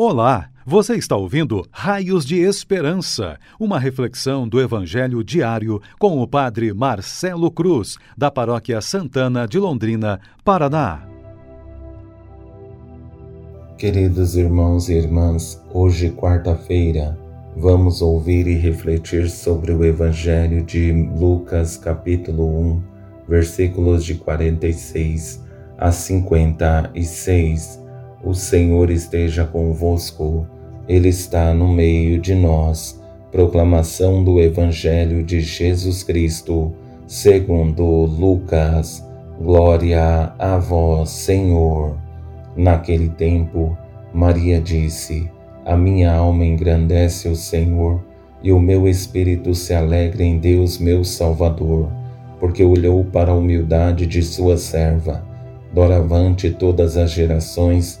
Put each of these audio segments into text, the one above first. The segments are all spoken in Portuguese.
Olá, você está ouvindo Raios de Esperança, uma reflexão do Evangelho diário com o Padre Marcelo Cruz, da Paróquia Santana de Londrina, Paraná. Queridos irmãos e irmãs, hoje, quarta-feira, vamos ouvir e refletir sobre o Evangelho de Lucas, capítulo 1, versículos de 46 a 56 o Senhor esteja convosco, Ele está no meio de nós. Proclamação do Evangelho de Jesus Cristo, segundo Lucas. Glória a vós, Senhor. Naquele tempo, Maria disse: A minha alma engrandece o Senhor, e o meu espírito se alegra em Deus, meu Salvador, porque olhou para a humildade de sua serva. Doravante todas as gerações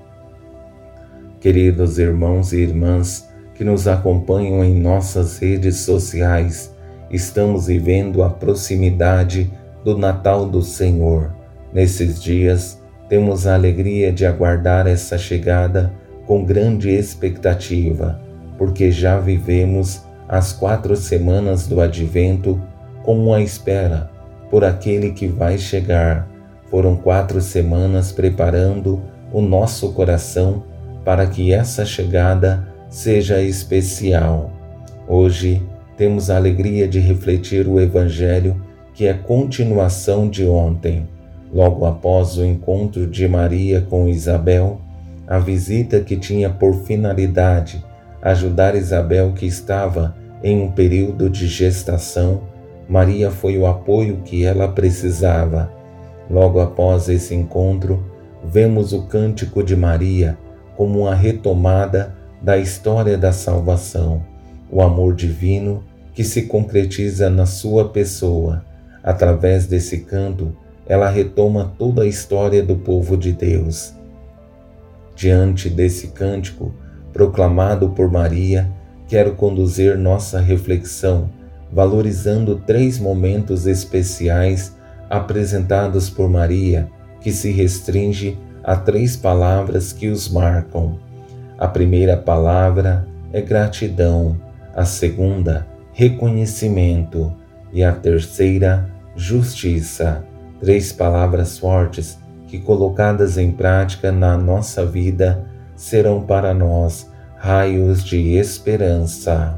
Queridos irmãos e irmãs que nos acompanham em nossas redes sociais, estamos vivendo a proximidade do Natal do Senhor. Nesses dias, temos a alegria de aguardar essa chegada com grande expectativa, porque já vivemos as quatro semanas do Advento como a espera por aquele que vai chegar. Foram quatro semanas preparando o nosso coração para que essa chegada seja especial. Hoje temos a alegria de refletir o Evangelho que é continuação de ontem. Logo após o encontro de Maria com Isabel, a visita que tinha por finalidade ajudar Isabel que estava em um período de gestação, Maria foi o apoio que ela precisava. Logo após esse encontro, vemos o cântico de Maria como uma retomada da história da salvação, o amor divino que se concretiza na sua pessoa. Através desse canto, ela retoma toda a história do povo de Deus. Diante desse cântico, proclamado por Maria, quero conduzir nossa reflexão, valorizando três momentos especiais apresentados por Maria, que se restringe há três palavras que os marcam. A primeira palavra é gratidão, a segunda, reconhecimento e a terceira, justiça. Três palavras fortes que, colocadas em prática na nossa vida, serão para nós raios de esperança.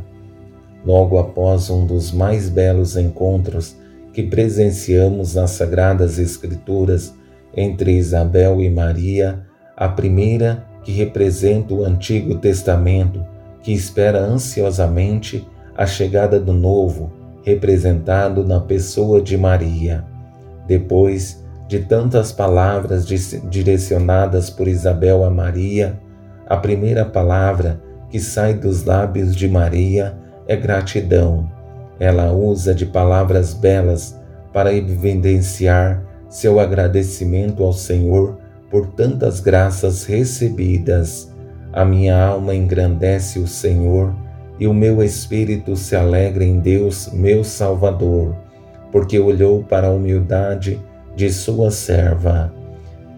Logo após um dos mais belos encontros que presenciamos nas Sagradas Escrituras, entre Isabel e Maria, a primeira que representa o Antigo Testamento, que espera ansiosamente a chegada do Novo, representado na pessoa de Maria. Depois de tantas palavras direcionadas por Isabel a Maria, a primeira palavra que sai dos lábios de Maria é gratidão. Ela usa de palavras belas para evidenciar seu agradecimento ao Senhor por tantas graças recebidas. A minha alma engrandece o Senhor e o meu espírito se alegra em Deus, meu Salvador, porque olhou para a humildade de sua serva.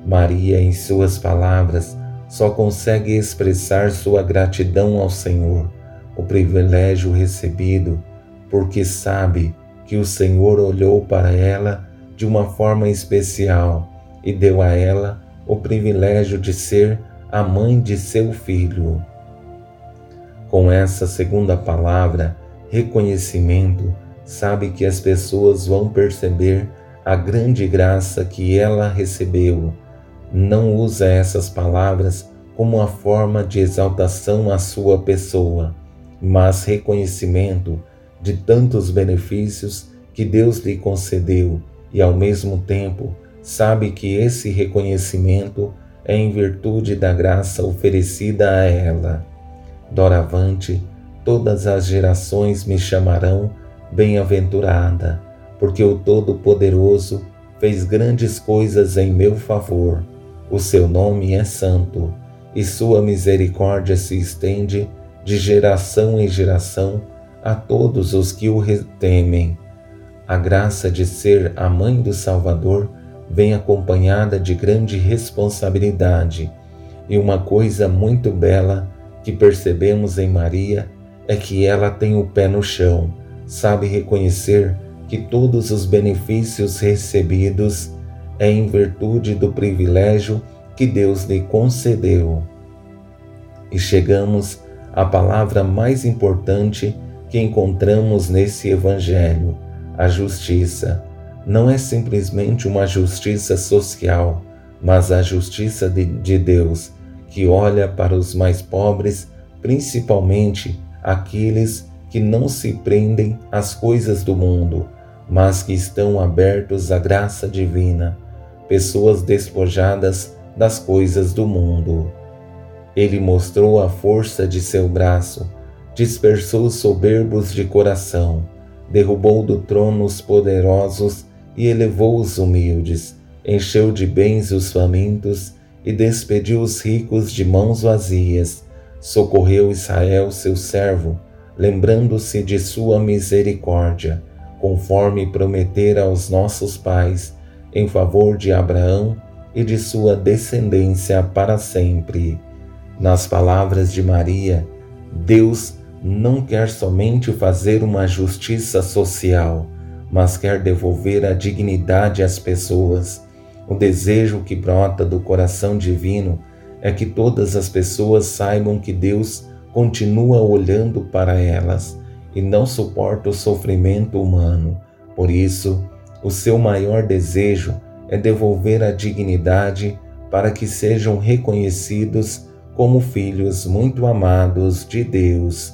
Maria, em suas palavras, só consegue expressar sua gratidão ao Senhor, o privilégio recebido, porque sabe que o Senhor olhou para ela de uma forma especial e deu a ela o privilégio de ser a mãe de seu filho. Com essa segunda palavra, reconhecimento, sabe que as pessoas vão perceber a grande graça que ela recebeu. Não usa essas palavras como uma forma de exaltação à sua pessoa, mas reconhecimento de tantos benefícios que Deus lhe concedeu e, ao mesmo tempo, sabe que esse reconhecimento é em virtude da graça oferecida a ela. Doravante, todas as gerações me chamarão bem-aventurada, porque o Todo-Poderoso fez grandes coisas em meu favor. O seu nome é santo, e sua misericórdia se estende de geração em geração a todos os que o temem. A graça de ser a mãe do Salvador vem acompanhada de grande responsabilidade, e uma coisa muito bela que percebemos em Maria é que ela tem o pé no chão, sabe reconhecer que todos os benefícios recebidos é em virtude do privilégio que Deus lhe concedeu. E chegamos à palavra mais importante que encontramos nesse Evangelho, a justiça. Não é simplesmente uma justiça social, mas a justiça de, de Deus, que olha para os mais pobres, principalmente aqueles que não se prendem às coisas do mundo, mas que estão abertos à graça divina, pessoas despojadas das coisas do mundo. Ele mostrou a força de seu braço, dispersou os soberbos de coração, derrubou do trono os poderosos e elevou os humildes, encheu de bens os famintos e despediu os ricos de mãos vazias, socorreu Israel, seu servo, lembrando-se de sua misericórdia conforme prometera aos nossos pais, em favor de Abraão e de sua descendência para sempre. Nas palavras de Maria, Deus não quer somente fazer uma justiça social, mas quer devolver a dignidade às pessoas. O desejo que brota do coração divino é que todas as pessoas saibam que Deus continua olhando para elas e não suporta o sofrimento humano. Por isso, o seu maior desejo é devolver a dignidade para que sejam reconhecidos como filhos muito amados de Deus.